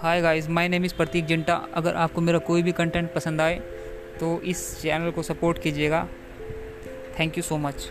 Hi guys my name is Prateek Zinta अगर आपको मेरा कोई भी कंटेंट पसंद आए तो इस चैनल को सपोर्ट कीजिएगा। Thank you so much